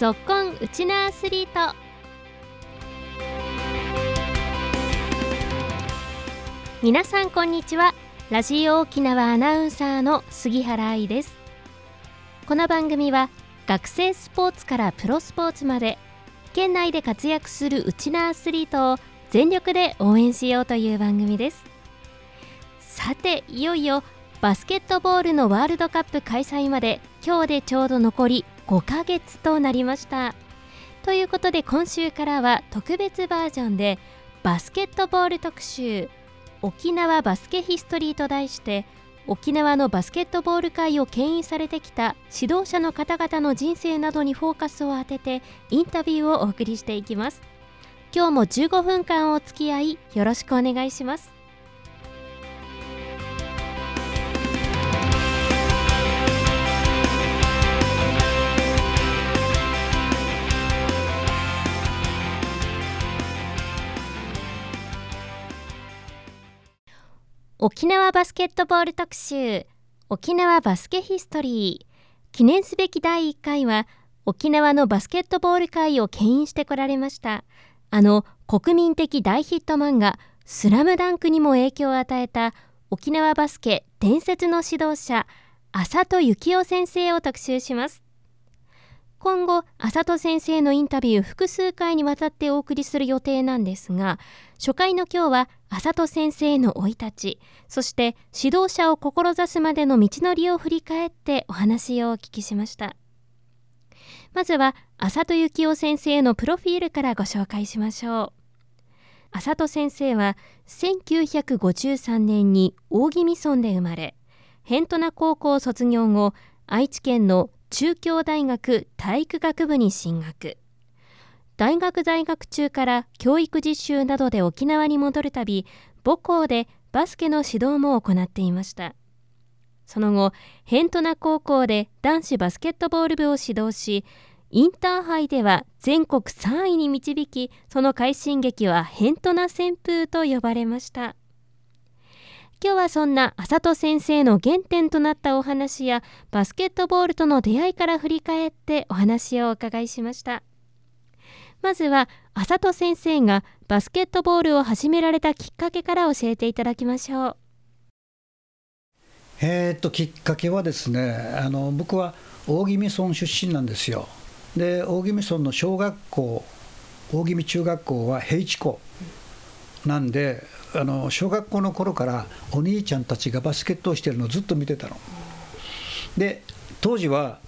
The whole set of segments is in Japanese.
ぞっこんウチナアスリート。皆さんこんにちは。ラジオ沖縄アナウンサーの杉原愛です。この番組は学生スポーツからプロスポーツまで県内で活躍するウチナアスリートを全力で応援しようという番組です。さていよいよバスケットボールのワールドカップ開催まで今日でちょうど残り5ヶ月となりました。ということで今週からは特別バージョンでバスケットボール特集沖縄バスケヒストリーと題して沖縄のバスケットボール界を牽引されてきた指導者の方々の人生などにフォーカスを当ててインタビューをお送りしていきます。今日も15分間お付き合いよろしくお願いします。沖縄バスケットボール特集沖縄バスケヒストリー。記念すべき第1回は沖縄のバスケットボール界を牽引してこられました。あの国民的大ヒット漫画「スラムダンクにも影響を与えた沖縄バスケ伝説の指導者浅戸幸雄先生を特集します。今後浅戸先生のインタビュー複数回にわたってお送りする予定なんですが初回の今日は浅戸先生の生い立ちそして指導者を志すまでの道のりを振り返ってお話をお聞きしました。まずは浅戸幸雄先生のプロフィールからご紹介しましょう。浅戸先生は1953年に大宜味村で生まれ辺土名高校卒業後愛知県の中京大学体育学部に進学。大学在学中から教育実習などで沖縄に戻るたび母校でバスケの指導も行っていました。その後辺土名高校で男子バスケットボール部を指導しインターハイでは全国3位に導きその快進撃は辺土名旋風と呼ばれました。今日はそんな浅戸先生の原点となったお話やバスケットボールとの出会いから振り返ってお話をお伺いしました。まずは浅戸先生がバスケットボールを始められたきっかけから教えていただきましょう。えー、っときっかけはですねあの僕は大宜味村出身なんですよ。で大宜味村の小学校大宜味中学校は平地校なんであの小学校の頃からお兄ちゃんたちがバスケットをしてるのをずっと見てたの。で当時は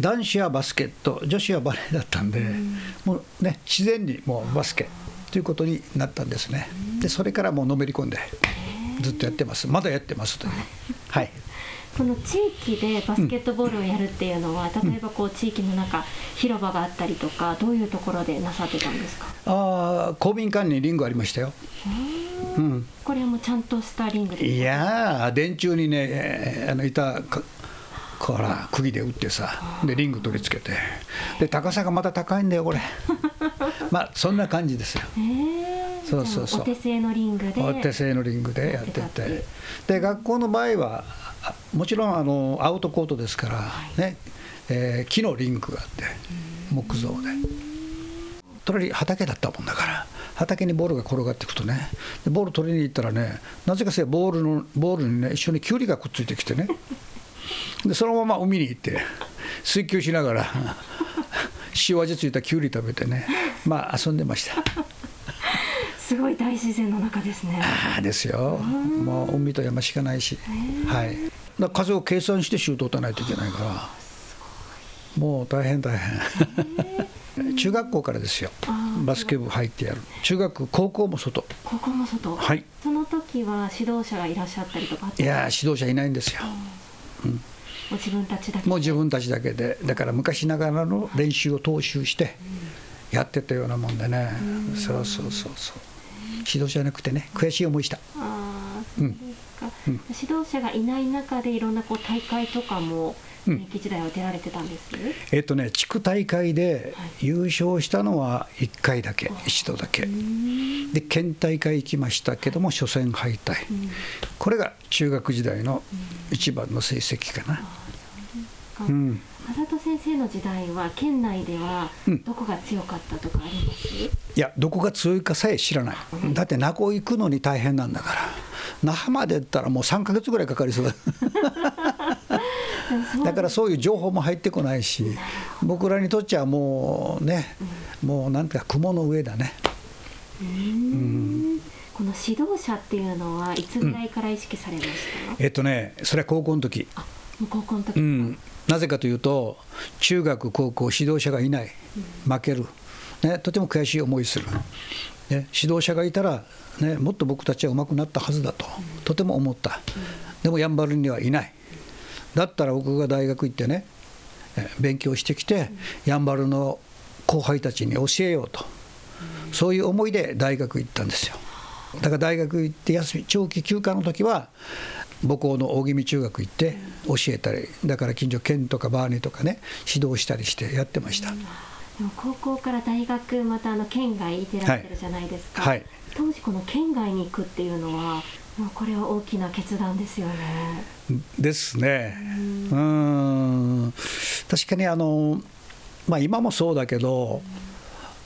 男子はバスケット女子はバレーだったんで、うん、もうね自然にもうバスケということになったんですね。でそれからもうのめり込んでずっとやってます。まだやってますという。はい。この地域でバスケットボールをやるっていうのは、うん、例えばこう地域の中広場があったりとかどういうところでなさってたんですか？ああ公民館にリングありましたよ、うん、これはもうちゃんとしたリングいや電柱にねあのいたこら釘で打ってさでリング取り付けてで高さがまた高いんだよこれ。まあそんな感じですよ、えー、そうそうそう。お手製のリングで。お手製のリングでやってて。で学校の場合はもちろんあのアウトコートですから、ね。えー、木のリンクがあって木造で。隣畑だったもんだから畑にボールが転がっていくとねボール取りに行ったらねなぜかせボールのボールにね一緒にキュウリがくっついてきてねでそのまま海に行って水球しながら塩味ついたキュウリ食べてねまあ遊んでました。すごい大自然の中ですね。ああですよ。もう海と山しかないし、はい。だ数を計算してシュート打たないといけないから、もう大変大変。中学校からですよ。バスケ部入ってやる。中学高校も外。高校も外。はい。その時は指導者がいらっしゃったりとか。いや指導者いないんですよ。うん。もう自分たちだけ。もう自分たちだけで、だから昔ながらの練習を踏襲してやってたようなもんでね。そうそうそうそう。指導者じゃなくてね悔しい思いした。あうん、指導者がいない中でいろんなこう大会とかも現役時代は出られてたんです、えっとね地区大会で優勝したのは1回だけ、はい、一度だけ。で県大会行きましたけども初戦敗退、これが中学時代の一番の成績かな。うん、あざと先生の時代は県内ではうん。どこが強かったとかあります、いやどこが強いかさえ知らない。だって名古屋行くのに大変なんだから那覇まで行ったらもう3ヶ月ぐらいかかりそう。だからそういう情報も入ってこないし僕らにとっちゃもうねもうなんていうか雲の上だね。この指導者っていうのはいつぐらいから意識されました、えっとねそれは高校の時。高校の時、うん、なぜかというと中学高校指導者がいない。負ける、ね、とても悔しい思いする、ね、指導者がいたら、ね、もっと僕たちは上手くなったはずだと、とても思った。でもやんばるにはいない。だったら僕が大学行ってね勉強してきてやんばるの後輩たちに教えようと。そういう思いで大学行ったんですよ。だから大学行って休み長期休暇の時は母校の大宜味中学行って教えたりだから近所県とかバーニとかね指導したりしてやってました、高校から大学またあの県外行ってらっしゃるじゃないですか、はい。はい。当時この県外に行くっていうのはもうこれは大きな決断ですよね。ですね。うん。確かにあの、まあ、今もそうだけど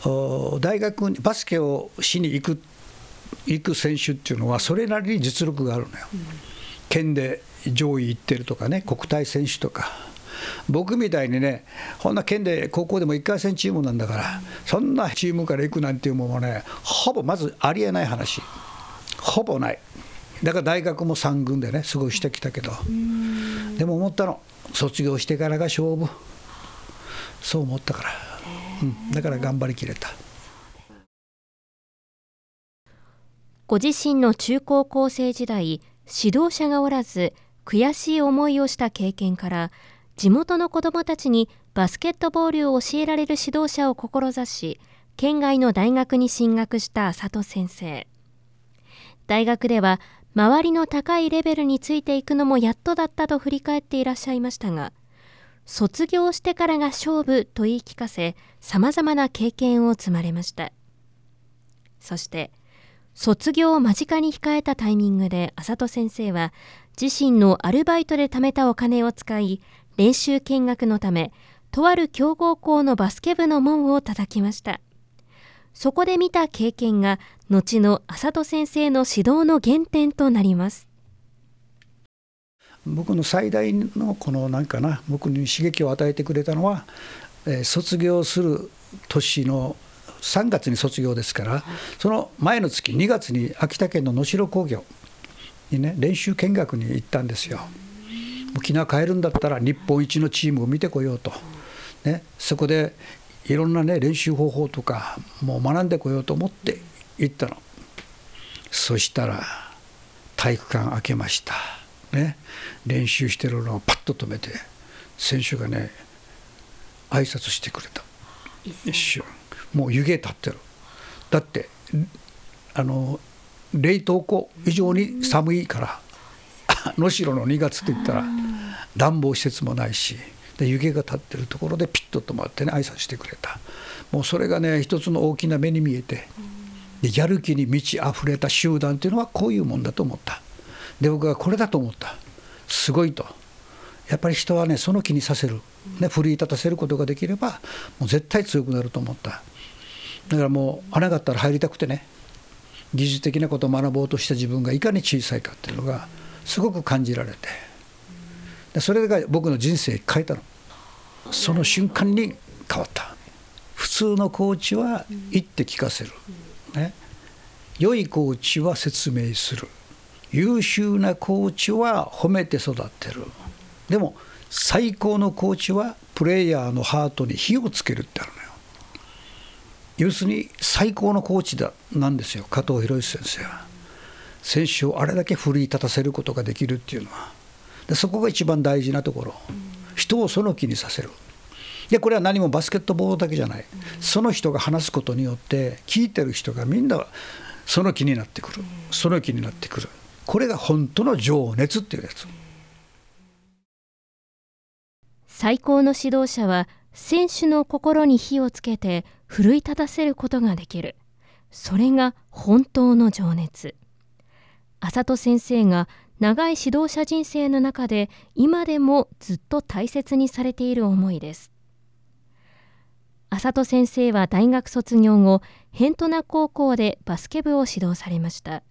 お大学にバスケをしに行く行く選手っていうのはそれなりに実力があるのよ、県で上位行ってるとかね国体選手とか僕みたいにねこんな県で高校でも1回戦チームなんだからそんなチームから行くなんていうものはねほぼまずありえない話。ほぼない。だから大学も3軍でねすごいしてきたけど。でも思ったの卒業してからが勝負。そう思ったから、うん、だから頑張りきれた。ご自身の中高校生時代指導者がおらず悔しい思いをした経験から地元の子どもたちにバスケットボールを教えられる指導者を志し県外の大学に進学した佐藤先生。大学では周りの高いレベルについていくのもやっとだったと振り返っていらっしゃいましたが卒業してからが勝負と言い聞かせさまざまな経験を積まれました。そして卒業を間近に控えたタイミングで浅戸先生は自身のアルバイトで貯めたお金を使い練習見学のためとある強豪校のバスケ部の門を叩きましたそこで見た経験が後の浅戸先生の指導の原点となります僕の最大のこの何かな僕に刺激を与えてくれたのは、えー卒業する年の3月に卒業ですから、その前の月2月に秋田県の能代工業にね練習見学に行ったんですよ。沖縄帰るんだったら日本一のチームを見てこようと、ね、そこでいろんなね練習方法とかもう学んでこようと思って行ったの。そしたら体育館開けました、ね、練習してるのをパッと止めて選手がね挨拶してくれた。一瞬。もう湯気立ってる。だってあの冷凍庫以上に寒いから能代の2月って言ったら暖房施設もないしで湯気が立ってるところでピッと止まってね挨拶してくれた。もうそれがね一つの大きな目に見えてでやる気に満ち溢れた集団っていうのはこういうもんだと思った。で僕はこれだと思った。すごいと。やっぱり人はねその気にさせる、ね、奮い立たせることができればもう絶対強くなると思った。だからもう穴があったら入りたくてね技術的なことを学ぼうとした自分がいかに小さいかっていうのがすごく感じられて。でそれが僕の人生変えたの。その瞬間に変わった。普通のコーチは言って聞かせる、ね、良いコーチは説明する。優秀なコーチは褒めて育てる。でも最高のコーチはプレイヤーのハートに火をつけるってあるのよ。要するに最高のコーチだなんですよ。加藤博之先生は。選手をあれだけ奮い立たせることができるっていうのは。でそこが一番大事なところ。人をその気にさせる。でこれは何もバスケットボールだけじゃない。その人が話すことによって聞いてる人がみんなその気になってくる。その気になってくる。これが本当の情熱っていうやつ。最高の指導者は選手の心に火をつけて奮い立たせることができる。それが本当の情熱。浅戸先生が長い指導者人生の中で今でもずっと大切にされている思いです。浅戸先生は大学卒業後ヘントナ高校でバスケ部を指導されました。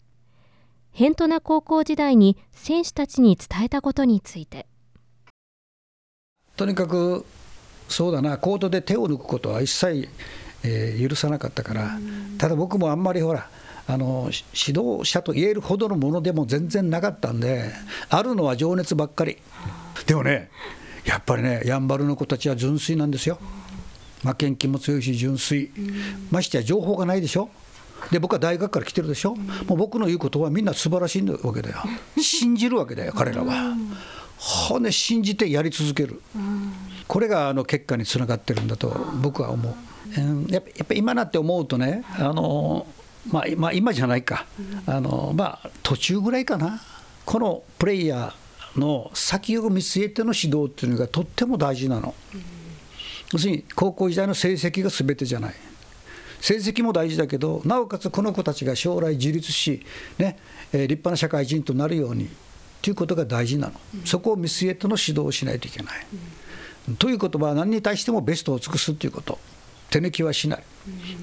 ヘントナ高校時代に選手たちに伝えたことについて。とにかくそうだなコートで手を抜くことは一切、えー、許さなかったからただ僕もあんまりほらあの指導者と言えるほどのものでも全然なかったんであるのは情熱ばっかり。でもねやっぱりねやんばるの子たちは純粋なんですよ。負けん気も強いし純粋。ましてや情報がないでしょ。で僕は大学から来てるでしょ、もう僕の言うことはみんな素晴らしいわけだよ。信じるわけだよ彼らは。ほね信じてやり続ける、これがあの結果につながってるんだと僕は思う。やっぱ今なって思うとねあのまあ、まあ、今じゃないか、あのまあ、途中ぐらいかな、このプレイヤーの先を見据えての指導っていうのがとっても大事なの。要するに高校時代の成績が全てじゃない。成績も大事だけど、なおかつこの子たちが将来自立し、ねえー、立派な社会人となるようにということが大事なの、そこを見据えての指導をしないといけない。ということは、何に対してもベストを尽くすということ。手抜きはしない、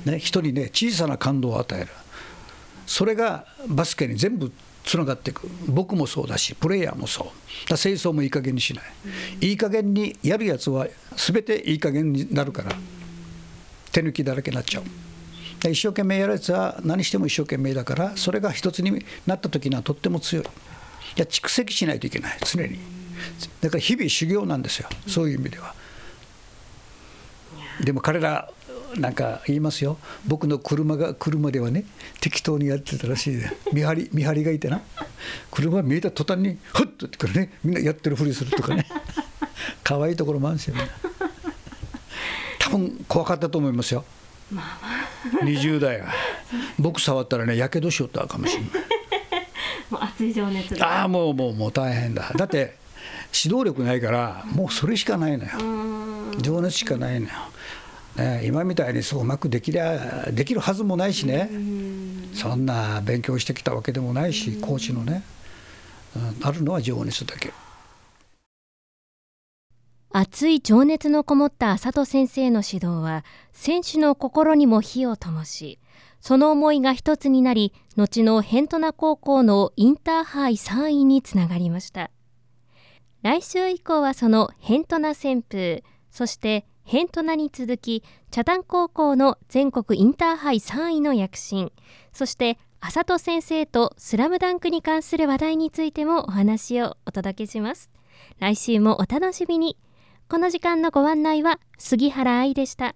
ね、人にね小さな感動を与える。それがバスケに全部つながっていく。僕もそうだしプレイヤーもそう。だ清掃もいい加減にしない、いい加減にやるやつは全ていい加減になるから手抜きだらけになっちゃう。一生懸命やるやつは何しても一生懸命だからそれが一つになった時にはとっても強い。いや蓄積しないといけない。常に。だから日々修行なんですよ。そういう意味では。でも彼らなんか言いますよ。僕の車が車ではね適当にやってたらしいで見張り見張りがいてな。車見えた途端にふっとってからね。みんなやってるふりするとかね。可愛いところもあるんですよ。ね多分怖かったと思いますよ、まあまあ、20代は。僕触ったらねやけどしよったかもしれない。もう熱い情熱ああもうもうもう大変だ。だって指導力ないからもうそれしかないのよ。情熱しかないのよね、今みたいにそううまくできりゃできるはずもないしね、そんな勉強してきたわけでもないし、コーチのね、うん、あるのは情熱だけ。熱い情熱のこもった浅戸先生の指導は選手の心にも火を灯しその思いが一つになり後のヘントナ高校のインターハイ3位につながりました。来週以降はそのヘントナ旋風そしてヘントナに続き茶壇高校の全国インターハイ3位の躍進。そして浅戸先生とスラムダンクに関する話題についてもお話をお届けします。来週もお楽しみに。この時間のご案内は杉原愛でした。